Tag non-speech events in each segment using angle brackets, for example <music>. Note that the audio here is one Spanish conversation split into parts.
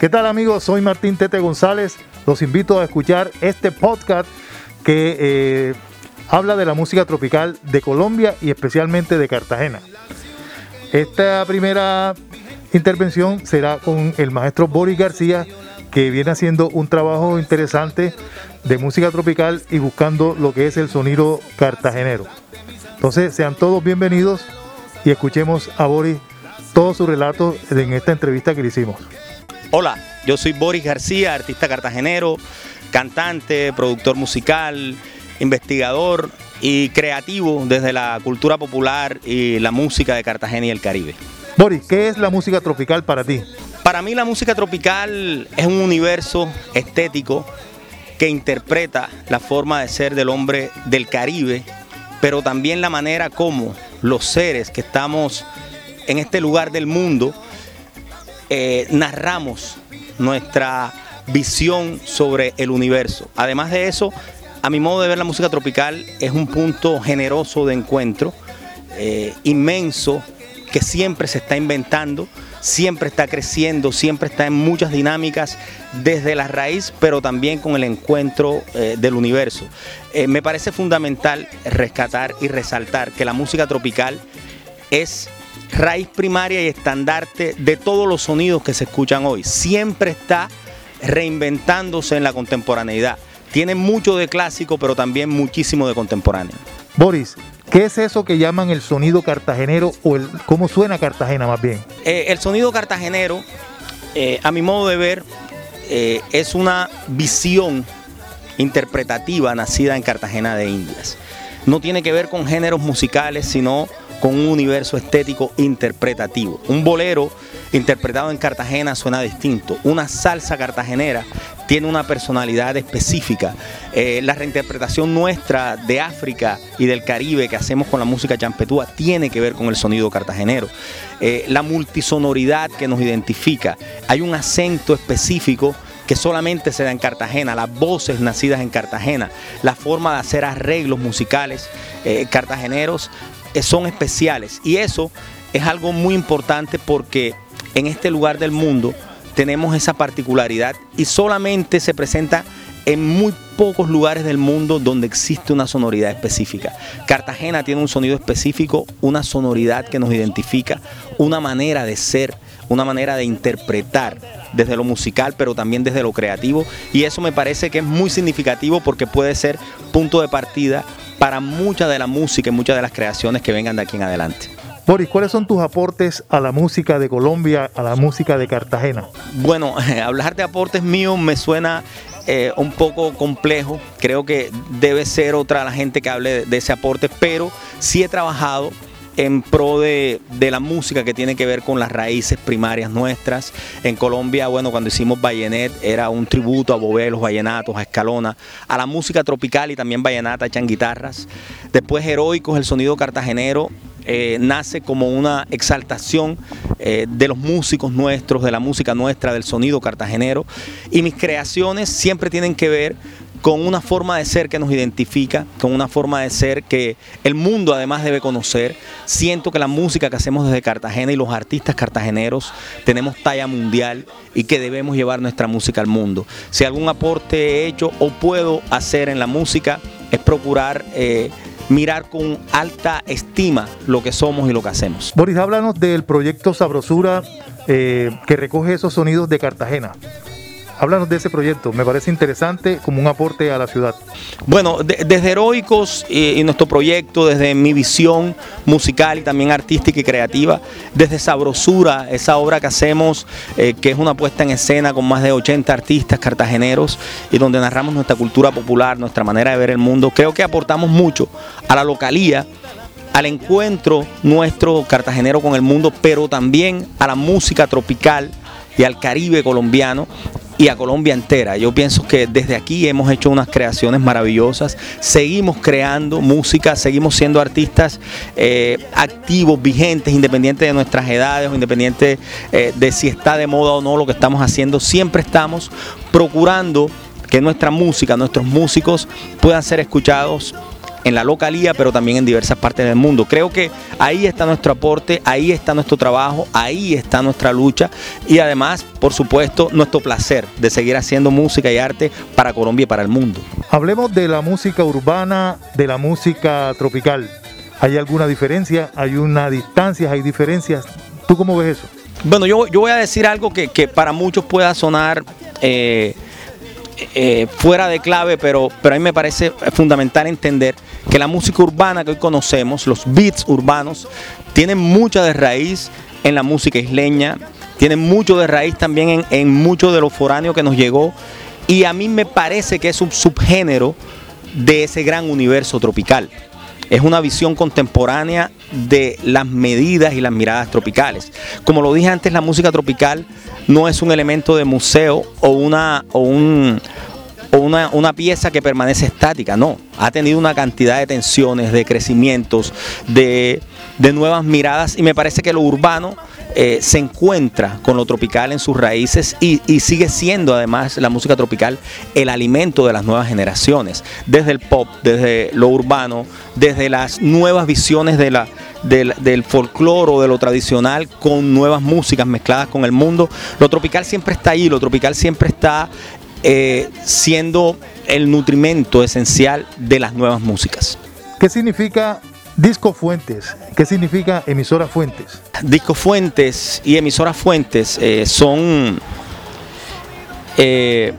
¿Qué tal amigos? Soy Martín Tete González. Los invito a escuchar este podcast que eh, habla de la música tropical de Colombia y especialmente de Cartagena. Esta primera intervención será con el maestro Boris García, que viene haciendo un trabajo interesante de música tropical y buscando lo que es el sonido cartagenero. Entonces, sean todos bienvenidos y escuchemos a Boris todo su relato en esta entrevista que le hicimos. Hola, yo soy Boris García, artista cartagenero, cantante, productor musical, investigador y creativo desde la cultura popular y la música de Cartagena y el Caribe. Boris, ¿qué es la música tropical para ti? Para mí la música tropical es un universo estético que interpreta la forma de ser del hombre del Caribe, pero también la manera como los seres que estamos en este lugar del mundo eh, narramos nuestra visión sobre el universo. Además de eso, a mi modo de ver la música tropical es un punto generoso de encuentro, eh, inmenso, que siempre se está inventando, siempre está creciendo, siempre está en muchas dinámicas desde la raíz, pero también con el encuentro eh, del universo. Me parece fundamental rescatar y resaltar que la música tropical es raíz primaria y estandarte de todos los sonidos que se escuchan hoy. Siempre está reinventándose en la contemporaneidad. Tiene mucho de clásico, pero también muchísimo de contemporáneo. Boris, ¿qué es eso que llaman el sonido cartagenero o el cómo suena Cartagena más bien? Eh, el sonido cartagenero, eh, a mi modo de ver, eh, es una visión interpretativa nacida en Cartagena de Indias. No tiene que ver con géneros musicales, sino con un universo estético interpretativo. Un bolero interpretado en Cartagena suena distinto. Una salsa cartagenera tiene una personalidad específica. Eh, la reinterpretación nuestra de África y del Caribe que hacemos con la música champetúa tiene que ver con el sonido cartagenero. Eh, la multisonoridad que nos identifica. Hay un acento específico que solamente se da en Cartagena, las voces nacidas en Cartagena, la forma de hacer arreglos musicales eh, cartageneros son especiales. Y eso es algo muy importante porque en este lugar del mundo tenemos esa particularidad y solamente se presenta en muy pocos lugares del mundo donde existe una sonoridad específica. Cartagena tiene un sonido específico, una sonoridad que nos identifica, una manera de ser, una manera de interpretar desde lo musical, pero también desde lo creativo. Y eso me parece que es muy significativo porque puede ser punto de partida para mucha de la música y muchas de las creaciones que vengan de aquí en adelante. Boris, ¿cuáles son tus aportes a la música de Colombia, a la música de Cartagena? Bueno, <laughs> hablar de aportes míos me suena eh, un poco complejo. Creo que debe ser otra la gente que hable de ese aporte, pero sí he trabajado en pro de, la música que tiene que ver con las raíces primarias nuestras. En Colombia, bueno, cuando hicimos Vallenet era un tributo a Bobé, los vallenatos, a Escalona, a la música tropical y también vallenata echan guitarras. Después Heroicos, el sonido cartagenero, eh, nace como una exaltación eh, de los músicos nuestros, de la música nuestra, del sonido cartagenero. Y mis creaciones siempre tienen que ver con una forma de ser que nos identifica, con una forma de ser que el mundo además debe conocer. Siento que la música que hacemos desde Cartagena y los artistas cartageneros tenemos talla mundial y que debemos llevar nuestra música al mundo. Si algún aporte he hecho o puedo hacer en la música es procurar... Eh, mirar con alta estima lo que somos y lo que hacemos. Boris, háblanos del proyecto Sabrosura eh, que recoge esos sonidos de Cartagena. Háblanos de ese proyecto, me parece interesante como un aporte a la ciudad. Bueno, desde Heroicos y, nuestro proyecto, desde mi visión musical y también artística y creativa, desde Sabrosura, esa obra que hacemos, eh, que es una puesta en escena con más de 80 artistas cartageneros y donde narramos nuestra cultura popular, nuestra manera de ver el mundo, creo que aportamos mucho a la localía al encuentro nuestro cartagenero con el mundo, pero también a la música tropical y al Caribe colombiano y a Colombia entera. Yo pienso que desde aquí hemos hecho unas creaciones maravillosas, seguimos creando música, seguimos siendo artistas eh, activos, vigentes, independientes de nuestras edades o independientes eh, de si está de moda o no lo que estamos haciendo, siempre estamos procurando que nuestra música, nuestros músicos puedan ser escuchados en la localía, pero también en diversas partes del mundo. Creo que ahí está nuestro aporte, ahí está nuestro trabajo, ahí está nuestra lucha y además, por supuesto, nuestro placer de seguir haciendo música y arte para Colombia y para el mundo. Hablemos de la música urbana, de la música tropical. ¿Hay alguna diferencia? ¿Hay una distancia? ¿Hay diferencias? ¿Tú cómo ves eso? Bueno, yo, yo voy a decir algo que, para muchos pueda sonar eh, eh, fuera de clave, pero, pero a mí me parece fundamental entender que la música urbana que hoy conocemos, los beats urbanos, tienen mucha de raíz en la música isleña, tienen mucho de raíz también en, en mucho de lo foráneo que nos llegó, y a mí me parece que es un subgénero de ese gran universo tropical es una visión contemporánea de las medidas y las miradas tropicales. Como lo dije antes, la música tropical no es un elemento de museo o una, o un, una, pieza que permanece estática, no. Ha tenido una cantidad de tensiones, de crecimientos, de, de nuevas miradas y me parece que lo urbano eh, se encuentra con lo tropical en sus raíces y, sigue siendo además la música tropical el alimento de las nuevas generaciones, desde el pop, desde lo urbano, desde las nuevas visiones de la, del, folclore o de lo tradicional con nuevas músicas mezcladas con el mundo. Lo tropical siempre está ahí, lo tropical siempre está eh, siendo el nutrimento esencial de las nuevas músicas. ¿Qué significa Disco Fuentes, ¿qué significa emisora Fuentes? Disco Fuentes y emisora Fuentes eh, son eh,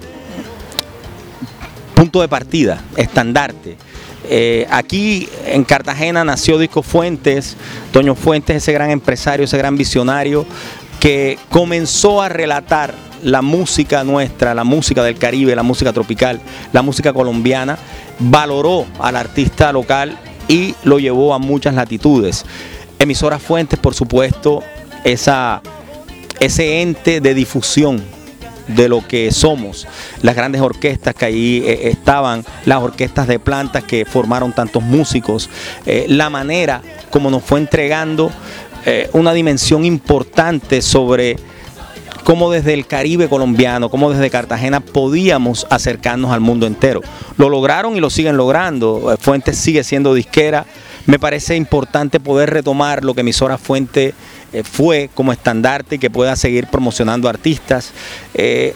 punto de partida, estandarte. Eh, aquí en Cartagena nació Disco Fuentes, Toño Fuentes, ese gran empresario, ese gran visionario, que comenzó a relatar la música nuestra, la música del Caribe, la música tropical, la música colombiana, valoró al artista local y lo llevó a muchas latitudes. Emisoras Fuentes, por supuesto, esa, ese ente de difusión de lo que somos, las grandes orquestas que ahí eh, estaban, las orquestas de plantas que formaron tantos músicos, eh, la manera como nos fue entregando eh, una dimensión importante sobre cómo desde el Caribe colombiano, cómo desde Cartagena podíamos acercarnos al mundo entero. Lo lograron y lo siguen logrando. Eh, Fuentes sigue siendo disquera. Me parece importante poder retomar lo que emisora Fuente eh, fue como estandarte y que pueda seguir promocionando artistas. Eh,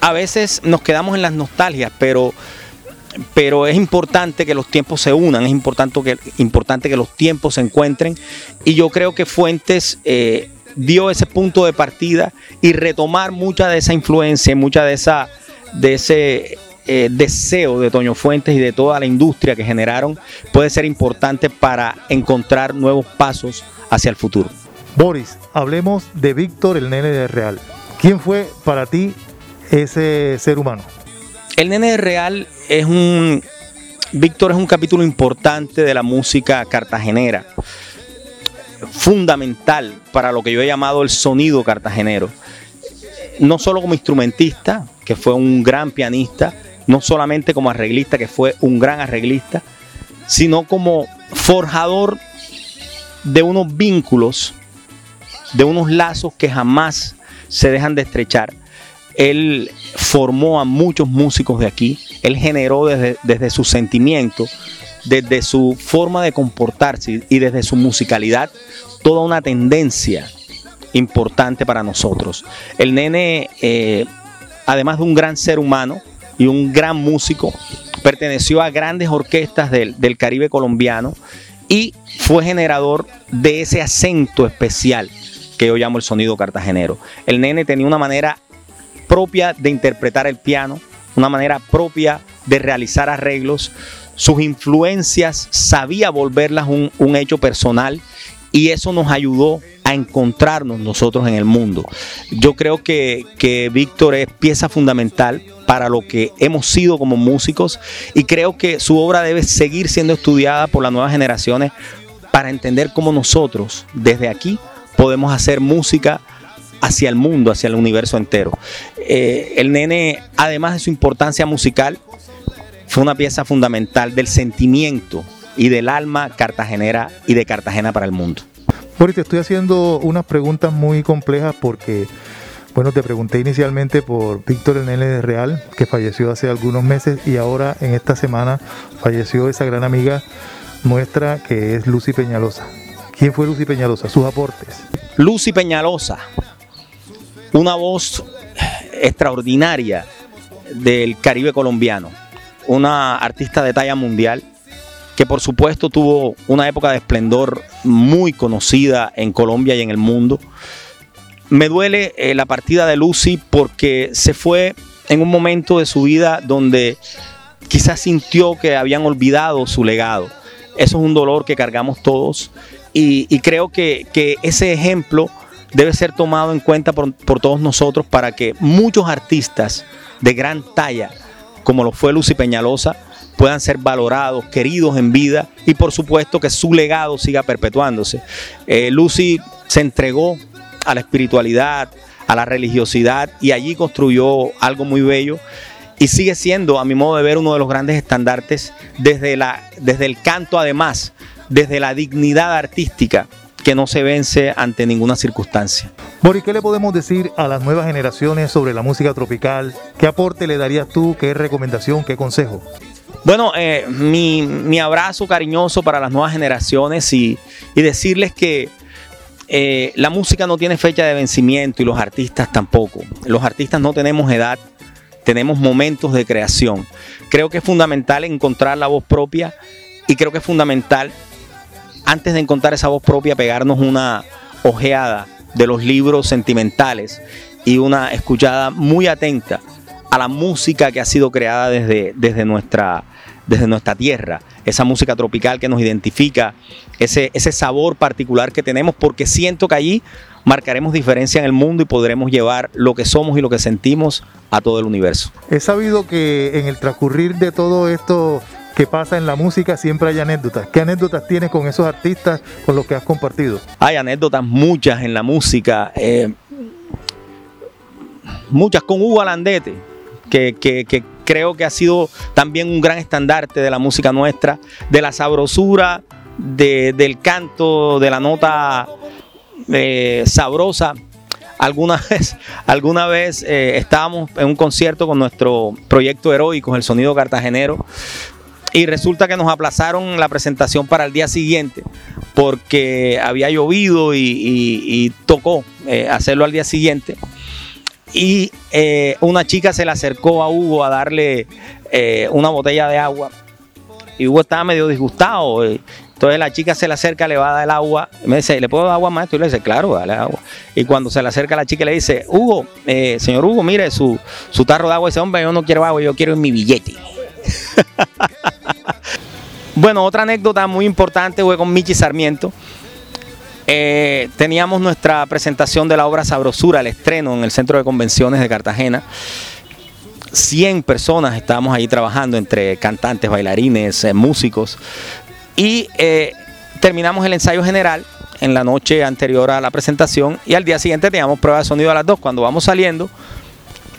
a veces nos quedamos en las nostalgias, pero pero es importante que los tiempos se unan, es importante que, importante que los tiempos se encuentren y yo creo que Fuentes dio ese punto de partida y retomar mucha de esa influencia, mucha de esa de ese eh, deseo de Toño Fuentes y de toda la industria que generaron puede ser importante para encontrar nuevos pasos hacia el futuro. Boris, hablemos de Víctor, el nene de Real. ¿Quién fue para ti ese ser humano? El nene de Real es un... Víctor es un capítulo importante de la música cartagenera fundamental para lo que yo he llamado el sonido cartagenero. No solo como instrumentista, que fue un gran pianista, no solamente como arreglista, que fue un gran arreglista, sino como forjador de unos vínculos, de unos lazos que jamás se dejan de estrechar. Él formó a muchos músicos de aquí, él generó desde, desde su sentimiento desde su forma de comportarse y desde su musicalidad, toda una tendencia importante para nosotros. El nene, eh, además de un gran ser humano y un gran músico, perteneció a grandes orquestas del, del Caribe colombiano y fue generador de ese acento especial que yo llamo el sonido cartagenero. El nene tenía una manera propia de interpretar el piano, una manera propia de realizar arreglos, sus influencias, sabía volverlas un, hecho personal y eso nos ayudó a encontrarnos nosotros en el mundo. Yo creo que, que Víctor es pieza fundamental para lo que hemos sido como músicos y creo que su obra debe seguir siendo estudiada por las nuevas generaciones para entender cómo nosotros desde aquí podemos hacer música hacia el mundo, hacia el universo entero. Eh, el nene, además de su importancia musical, fue una pieza fundamental del sentimiento y del alma cartagenera y de Cartagena para el mundo. Boris, te estoy haciendo unas preguntas muy complejas porque Bueno, te pregunté inicialmente por Víctor de Real, que falleció hace algunos meses y ahora en esta semana falleció esa gran amiga nuestra que es Lucy Peñalosa. ¿Quién fue Lucy Peñalosa? Sus aportes. Lucy Peñalosa, una voz extraordinaria del Caribe colombiano, una artista de talla mundial que por supuesto tuvo una época de esplendor muy conocida en Colombia y en el mundo. Me duele eh, la partida de Lucy porque se fue en un momento de su vida donde quizás sintió que habían olvidado su legado. Eso es un dolor que cargamos todos y, creo que, ese ejemplo debe ser tomado en cuenta por, todos nosotros para que muchos artistas de gran talla, como lo fue Lucy Peñalosa, puedan ser valorados, queridos en vida y por supuesto que su legado siga perpetuándose. Eh, Lucy se entregó a la espiritualidad, a la religiosidad y allí construyó algo muy bello y sigue siendo, a mi modo de ver, uno de los grandes estandartes desde, la, desde el canto además desde la dignidad artística que no se vence ante ninguna circunstancia. Mori, ¿qué le podemos decir a las nuevas generaciones sobre la música tropical? ¿Qué aporte le darías tú? ¿Qué recomendación? ¿Qué consejo? Bueno, eh, mi, abrazo cariñoso para las nuevas generaciones y, decirles que eh, la música no tiene fecha de vencimiento y los artistas tampoco. Los artistas no tenemos edad, tenemos momentos de creación. Creo que es fundamental encontrar la voz propia y creo que es fundamental antes de encontrar esa voz propia, pegarnos una ojeada de los libros sentimentales y una escuchada muy atenta a la música que ha sido creada desde, desde, nuestra, desde nuestra tierra, esa música tropical que nos identifica, ese, ese sabor particular que tenemos, porque siento que allí marcaremos diferencia en el mundo y podremos llevar lo que somos y lo que sentimos a todo el universo. He sabido que en el transcurrir de todo esto que pasa en la música siempre hay anécdotas. ¿Qué anécdotas tienes con esos artistas con los que has compartido? Hay anécdotas muchas en la música. Eh, muchas con Hugo Alandete, que, creo que ha sido también un gran estandarte de la música nuestra, de la sabrosura, del canto, de la nota eh, sabrosa. Alguna <laughs> vez, alguna vez eh, estábamos en un concierto con nuestro proyecto heroico, el sonido cartagenero, y resulta que nos aplazaron la presentación para el día siguiente porque había llovido y, tocó eh, hacerlo al día siguiente. Y eh, una chica se le acercó a Hugo a darle eh, una botella de agua. Y Hugo estaba medio disgustado. Entonces la chica se le acerca, le va a dar el agua. Me dice, ¿le puedo dar agua maestro? Y le dice, claro, dale agua. Y cuando se le acerca la chica le dice, Hugo, señor Hugo, mire su, su tarro de agua. Dice, hombre, yo no quiero agua, yo quiero mi billete. <laughs> bueno, otra anécdota muy importante fue con Michi Sarmiento. Eh, teníamos nuestra presentación de la obra Sabrosura, el estreno en el Centro de Convenciones de Cartagena. 100 personas estábamos ahí trabajando entre cantantes, bailarines, eh, músicos. Y eh, terminamos el ensayo general en la noche anterior a la presentación y al día siguiente teníamos prueba de sonido a las 2. Cuando vamos saliendo,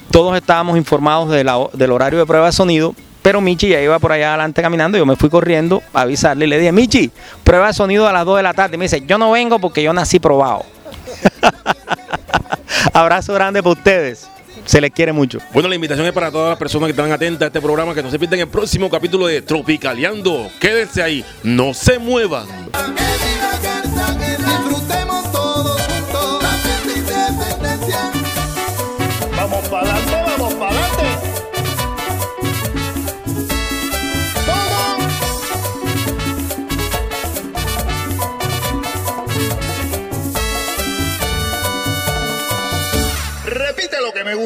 todos estábamos informados del horario de prueba de sonido pero Michi ya iba por allá adelante caminando. Yo me fui corriendo a avisarle y le dije, Michi, prueba de sonido a las 2 de la tarde. Y me dice, yo no vengo porque yo nací probado. <laughs> Abrazo grande para ustedes. Se les quiere mucho. Bueno, la invitación es para todas las personas que están atentas a este programa, que no se pierdan el próximo capítulo de Tropicaleando. Quédense ahí, no se muevan.